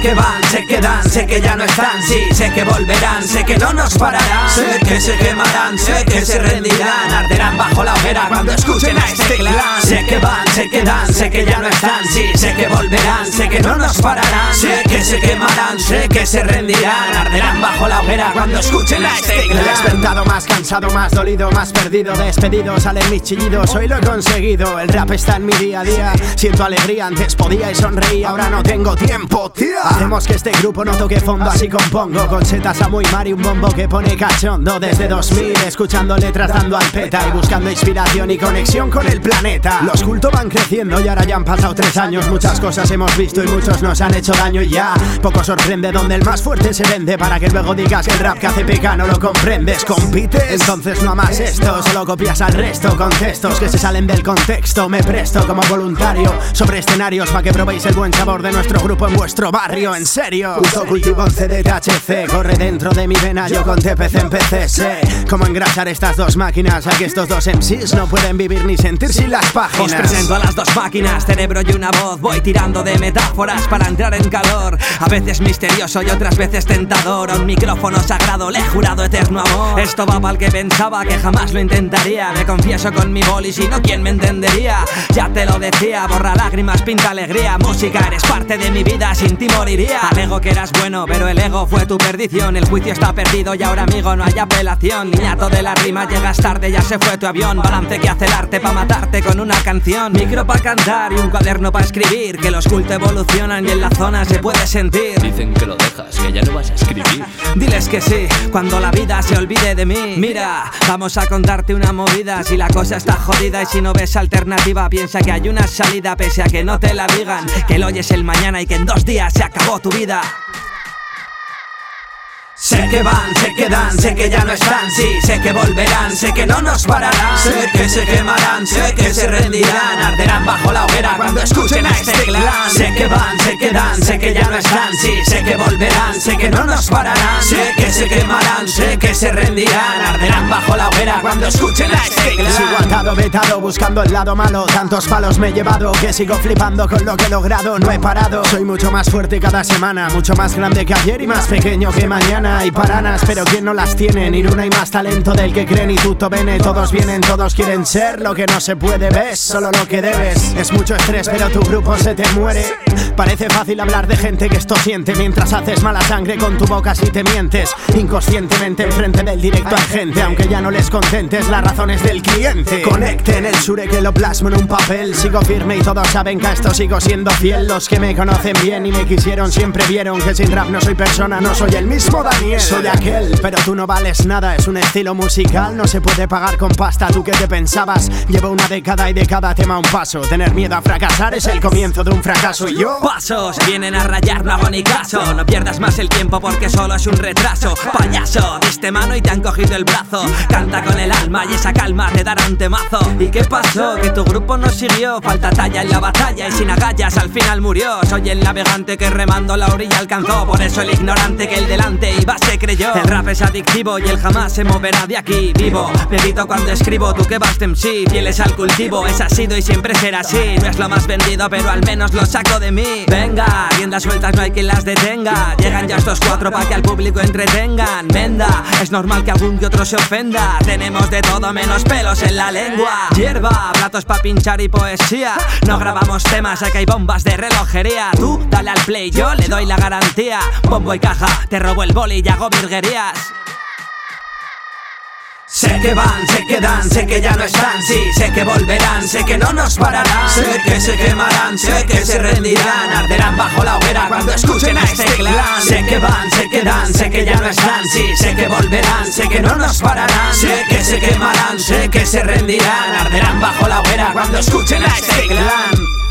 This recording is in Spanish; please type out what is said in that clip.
Sé que van, sé que dan, sé que ya no están, sí, sé que volverán, sé que no nos pararán, sé que se quemarán, sé que se rendirán, arderán bajo la hoguera cuando escuchen a este clan. Sé que van, sé que dan, sé que ya no están, sí, sé que volverán, sé que no nos pararán, sé que se quemarán, sé que se rendirán, arderán bajo la hoguera cuando escuchen a este clan. Despertado más cansado, más dolido, más perdido, despedido, salen mis chillidos, hoy lo he conseguido, el rap está en mi día a día, siento alegría, antes podía y sonreí, ahora no tengo tiempo, tía. Hacemos que este grupo no toque fondo, así compongo, con a muy mar y un bombo que pone cachondo. Desde 2000, escuchando letras dando al peta y buscando inspiración y conexión con el planeta. Los cultos van creciendo y ahora ya han pasado tres años, muchas cosas hemos visto y muchos nos han hecho daño y ya, poco sorprende donde el más fuerte se vende para que luego digas que el rap que hace pica no lo comprendes, compites, entonces no amas esto, solo copias al resto, con textos que se salen del contexto, me presto como voluntario sobre escenarios para que probéis el buen sabor de nuestro grupo en vuestro barrio, en serio. Uso cultivo 11 de THC, corre dentro de mi vena, yo con TPC empecé, sé cómo engrasar estas dos máquinas, a que estos dos MCs no pueden vivir ni sentir sin las páginas. Os presento a las dos máquinas, cerebro y una voz. Voy tirando de metáforas para entrar en calor. A veces misterioso y otras veces tentador. A un micrófono sagrado le he jurado eterno amor. Esto va para el que pensaba que jamás lo intentaría. Me confieso con mi boli, si no, ¿quién me entendería? Ya te lo decía, borra lágrimas, pinta alegría. Música, eres parte de mi vida, sin ti moriría. Alego que eras bueno, pero el ego fue tu perdición. El juicio está perdido y ahora, amigo, no hay apelación. Niñato de la rima, llegas tarde, ya se fue tu avión. Balance que hace el arte pa' matarte con una canción. Micro pa' cantar y un cuaderno pa' escribir. Que los cultos evolucionan y en la zona se puede sentir. Dicen que lo dejas, que ya no vas a escribir. Diles que sí, cuando la vida se olvide de mí. Mira, vamos a contarte una movida. Si la cosa está jodida y si no ves alternativa, piensa que hay una salida pese a que no te la digan. Que lo oyes el mañana y que en dos días se acabó tu vida. Sé que van, sé que dan, sé que ya no están, sí, sé que volverán, sé que no nos pararán, sé que se quemarán, sé que se rendirán, arderán bajo la hoguera cuando escuchen a este clan. Sé que van, sé que dan, sé que ya no están, sí, sé que volverán, sé que no nos pararán, sé que se quemarán, sé que se rendirán, arderán bajo la hoguera cuando escuchen a este clan. Sigo atado, vetado, buscando el lado malo. Tantos palos me he llevado que sigo flipando con lo que he logrado. No he parado. Soy mucho más fuerte cada semana, mucho más grande que ayer y más pequeño que mañana. Hay paranas, pero ¿quién no las tiene? Ni una hay más talento del que creen y tutto bene. Todos vienen, todos quieren ser lo que no se puede. Ves solo lo que debes. Es mucho estrés, pero tu grupo se te muere. Parece fácil hablar de gente que esto siente mientras haces mala sangre con tu boca si te mientes. Inconscientemente enfrente del directo hay gente, aunque ya no les contentes, la razón es del cliente. Conecten el sure que lo plasmo en un papel. Sigo firme y todos saben que a esto sigo siendo fiel. Los que me conocen bien y me quisieron siempre vieron que sin rap no soy persona, no soy el mismo Daniel. Soy aquel, pero tú no vales nada. Es un estilo musical, no se puede pagar con pasta. ¿Tú qué te pensabas? Llevo una década y de cada tema un paso. Tener miedo a fracasar es el comienzo de un fracaso. Y yo. Pasos, vienen a rayar, no hago ni caso. No pierdas más el tiempo porque solo es un retraso. Payaso, diste mano y te han cogido el brazo. Canta con el alma y esa calma te dará un temazo. ¿Y qué pasó? Que tu grupo no siguió. Falta talla en la batalla y sin agallas al final murió. Soy el navegante que remando la orilla alcanzó. Por eso el ignorante que el delante iba se creyó. El rap es adictivo y él jamás se moverá de aquí vivo. Bebito cuando escribo, tú que vas de MC. Fieles al cultivo, es ha sido y siempre será así. No es lo más vendido, pero al menos lo saco de mí. Venga, riendas sueltas, no hay quien las detenga. Llegan ya estos cuatro para que al público entretengan. Venda, es normal que algún que otro se ofenda. Tenemos de todo menos pelos en la lengua. Hierba, platos para pinchar y poesía. No grabamos temas, aquí hay bombas de relojería. Tú dale al play, yo le doy la garantía. Bombo y caja, te robo el boli y hago virguerías. Sé que van, sé que dan, sé que ya no están, sí, sé que volverán, sé que no nos pararán, sé que se quemarán, sé que se rendirán, arderán bajo la hoguera cuando escuchen a este clan. Sé que van, sé que dan, sé que ya no están, sí, sé que volverán, sé que no nos pararán, sé que se quemarán, sé que se rendirán, arderán bajo la hoguera cuando escuchen a este clan.